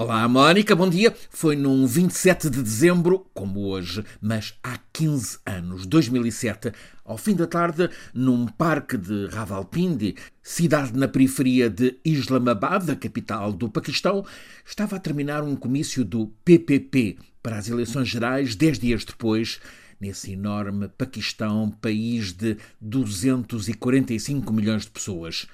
Olá, Mónica, bom dia. Foi num 27 de dezembro, como hoje, mas há 15 anos, 2007, ao fim da tarde, num parque de Ravalpindi, cidade na periferia de Islamabad, a capital do Paquistão, estava a terminar um comício do PPP para as eleições gerais, dez dias depois, nesse enorme Paquistão, país de 245 milhões de pessoas.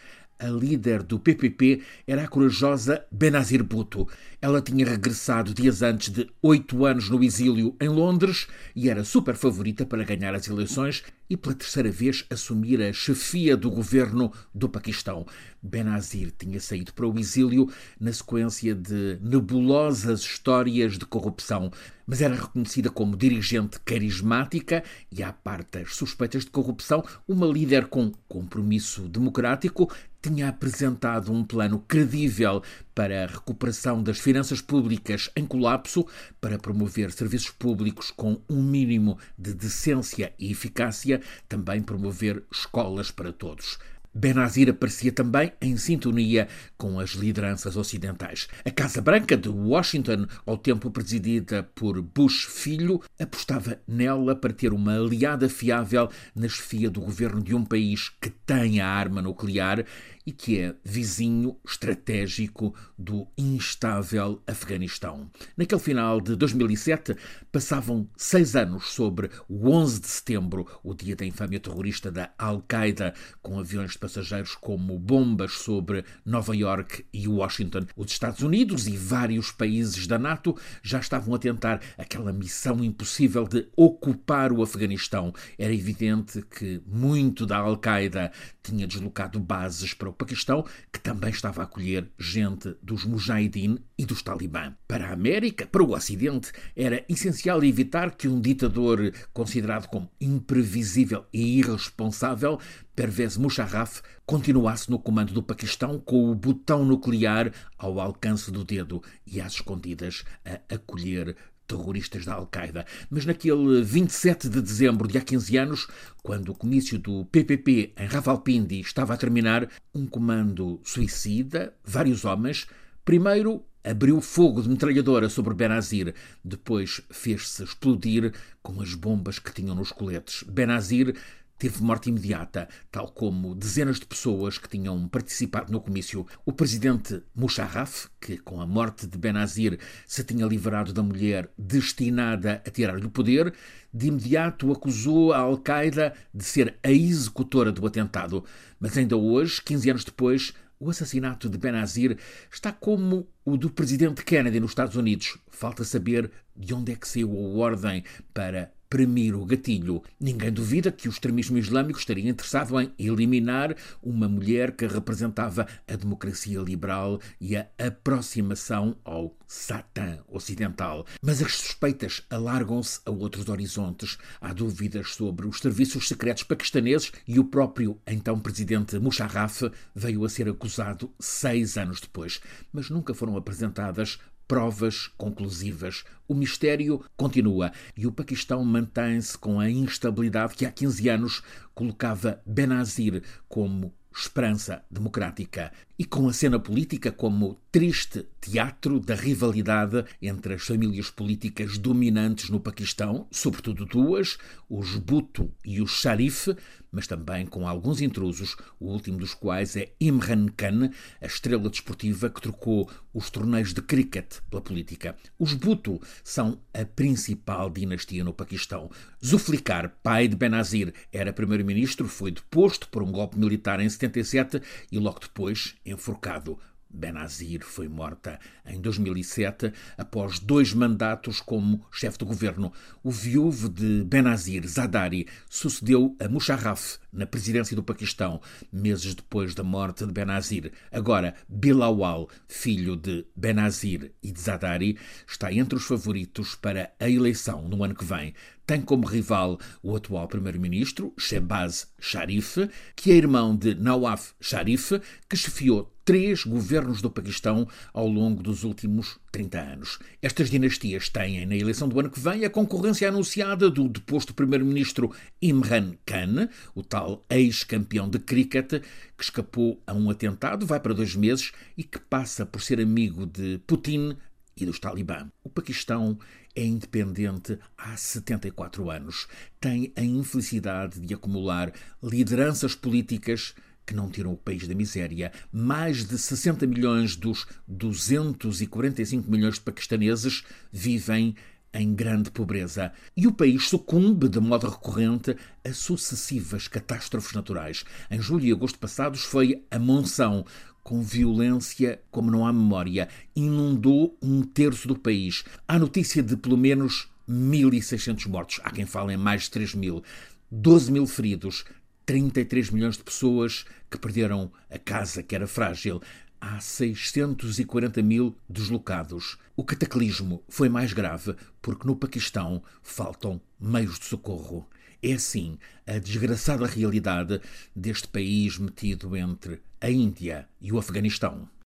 A líder do PPP era a corajosa Benazir Bhutto. Ela tinha regressado dias antes de oito anos no exílio em Londres e era super favorita para ganhar as eleições e pela terceira vez assumir a chefia do governo do Paquistão. Benazir tinha saído para o exílio na sequência de nebulosas histórias de corrupção, mas era reconhecida como dirigente carismática e, à parte das suspeitas de corrupção, uma líder com compromisso democrático, tinha apresentado um plano credível para a recuperação das finanças públicas em colapso, para promover serviços públicos com um mínimo de decência e eficácia, também promover escolas para todos. Benazir aparecia também em sintonia com as lideranças ocidentais. A Casa Branca de Washington, ao tempo presidida por Bush filho, apostava nela para ter uma aliada fiável na chefia do governo de um país que tem a arma nuclear e que é vizinho estratégico do instável Afeganistão. Naquele final de 2007, passavam seis anos sobre o 11 de setembro, o dia da infâmia terrorista da Al-Qaeda, com aviões de passageiros como bombas sobre Nova York e Washington. Os Estados Unidos e vários países da NATO já estavam a tentar aquela missão impossível de ocupar o Afeganistão. Era evidente que muito da Al-Qaeda tinha deslocado bases para o Paquistão, que também estava a acolher gente dos Mujahideen e dos Talibã. Para a América, para o Ocidente, era essencial evitar que um ditador considerado como imprevisível e irresponsável, Pervez Musharraf, continuasse no comando do Paquistão com o botão nuclear ao alcance do dedo e às escondidas a acolher terroristas da Al-Qaeda. Mas naquele 27 de dezembro de há 15 anos, quando o comício do PPP em Ravalpindi estava a terminar, um comando suicida, vários homens, primeiro abriu fogo de metralhadora sobre Benazir, depois fez-se explodir com as bombas que tinham nos coletes. Benazir teve morte imediata, tal como dezenas de pessoas que tinham participado no comício. O presidente Musharraf, que com a morte de Benazir se tinha livrado da mulher destinada a tirar-lhe o poder, de imediato acusou a Al-Qaeda de ser a executora do atentado. Mas ainda hoje, 15 anos depois, o assassinato de Benazir está como o do presidente Kennedy nos Estados Unidos. Falta saber de onde é que saiu a ordem para premir o gatilho. Ninguém duvida que o extremismo islâmico estaria interessado em eliminar uma mulher que representava a democracia liberal e a aproximação ao Satã ocidental. Mas as suspeitas alargam-se a outros horizontes. Há dúvidas sobre os serviços secretos paquistaneses e o próprio então presidente Musharraf veio a ser acusado seis anos depois. Mas nunca foram apresentadas provas conclusivas. O mistério continua e o Paquistão mantém-se com a instabilidade que há 15 anos colocava Benazir como esperança democrática e com a cena política como triste teatro da rivalidade entre as famílias políticas dominantes no Paquistão, sobretudo duas, os Bhutto e os Sharif, mas também com alguns intrusos, o último dos quais é Imran Khan, a estrela desportiva que trocou os torneios de cricket pela política. Os Bhutto são a principal dinastia no Paquistão. Zulfikar, pai de Benazir, era primeiro-ministro, foi deposto por um golpe militar em 77 e logo depois enforcado. Benazir foi morta em 2007 após dois mandatos como chefe de governo. O viúvo de Benazir, Zadari, sucedeu a Musharraf na presidência do Paquistão, meses depois da morte de Benazir. Agora, Bilawal, filho de Benazir e de Zadari, está entre os favoritos para a eleição no ano que vem. Tem como rival o atual primeiro-ministro, Shehbaz Sharif, que é irmão de Nawaf Sharif, que chefiou três governos do Paquistão ao longo dos últimos 30 anos. Estas dinastias têm, na eleição do ano que vem, a concorrência anunciada do deposto primeiro-ministro Imran Khan, o tal ex-campeão de cricket, que escapou a um atentado, vai para dois meses e que passa por ser amigo de Putin e dos Talibã. O Paquistão é independente há 74 anos. Tem a infelicidade de acumular lideranças políticas que não tiram o país da miséria. Mais de 60 milhões dos 245 milhões de paquistaneses vivem em grande pobreza. E o país sucumbe de modo recorrente a sucessivas catástrofes naturais. Em julho e agosto passados foi a monção, com violência como não há memória, inundou um terço do país. Há notícia de pelo menos 1.600 mortos. Há quem fale em mais de 3 mil. 12 mil feridos, 33 milhões de pessoas que perderam a casa que era frágil. Há 640 mil deslocados. O cataclismo foi mais grave porque no Paquistão faltam meios de socorro. É assim a desgraçada realidade deste país metido entre a Índia e o Afeganistão.